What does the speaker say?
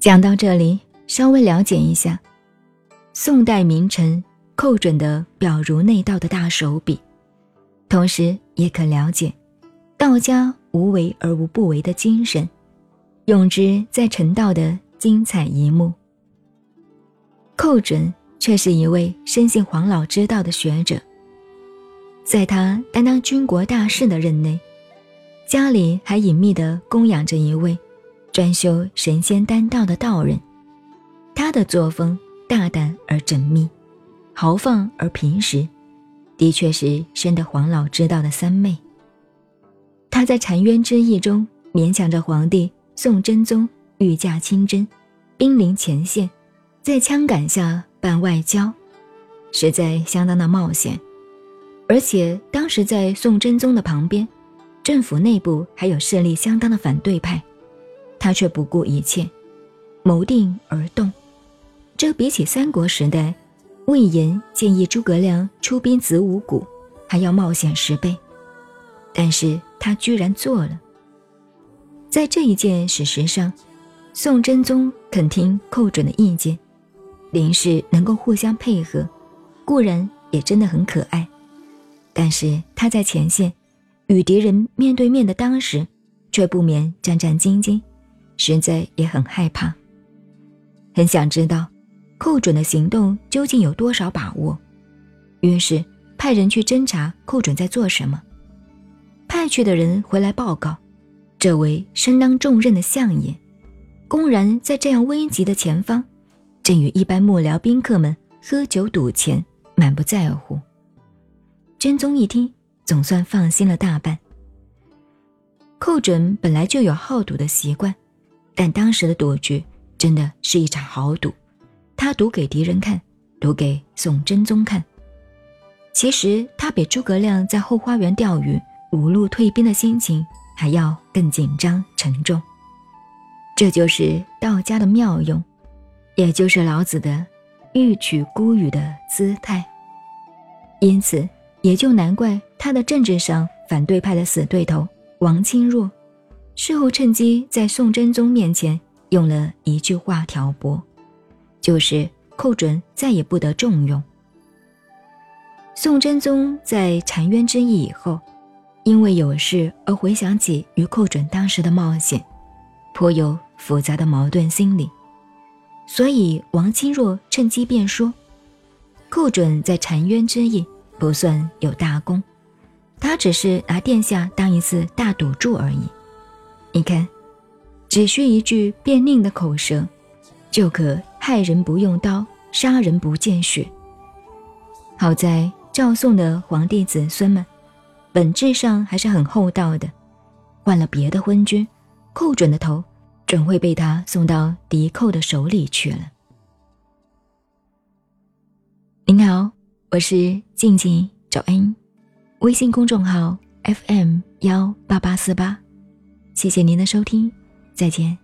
讲到这里，稍微了解一下宋代名臣寇准的表如内道的大手笔，同时也可了解道家无为而无不为的精神，用之在成道的精彩一幕。寇准却是一位深信黄老之道的学者，在他担当军国大事的任内，家里还隐秘地供养着一位专修神仙丹道的道人，他的作风大胆而缜密。豪放而平实，的确是深得黄老知道的三昧。他在澶渊之役中勉强着皇帝宋真宗御驾亲征，兵临前线，在枪杆下办外交，实在相当的冒险。而且当时在宋真宗的旁边，政府内部还有势力相当的反对派，他却不顾一切，谋定而动。这比起三国时代。魏延建议诸葛亮出兵子午谷，还要冒险十倍，但是他居然做了。在这一件史实上，宋真宗肯听寇准的意见，林氏能够互相配合，固然也真的很可爱，但是他在前线与敌人面对面的当时，却不免战战兢兢，实在也很害怕，很想知道。寇准的行动究竟有多少把握？于是派人去侦查寇准在做什么。派去的人回来报告，这位身当重任的相爷，公然在这样危急的前方，正与一般幕僚宾客们喝酒赌钱，满不在乎。真宗一听，总算放心了大半。寇准本来就有好赌的习惯，但当时的赌局真的是一场豪赌。他赌给敌人看，赌给宋真宗看。其实他比诸葛亮在后花园钓鱼、五路退兵的心情还要更紧张沉重。这就是道家的妙用，也就是老子的“欲取孤语”的姿态。因此，也就难怪他的政治上反对派的死对头王钦若，事后趁机在宋真宗面前用了一句话挑拨。就是寇准再也不得重用。宋真宗在澶渊之役以后，因为有事而回想起与寇准当时的冒险，颇有复杂的矛盾心理，所以王钦若趁机便说：“寇准在澶渊之役不算有大功，他只是拿殿下当一次大赌注而已。你看，只需一句变佞的口舌，就可。”害人不用刀，杀人不见血。好在赵宋的皇帝子孙们，本质上还是很厚道的。换了别的昏君，寇准的头准会被他送到敌寇的手里去了。您好，我是静静赵恩，微信公众号 FM 幺八八四八，谢谢您的收听，再见。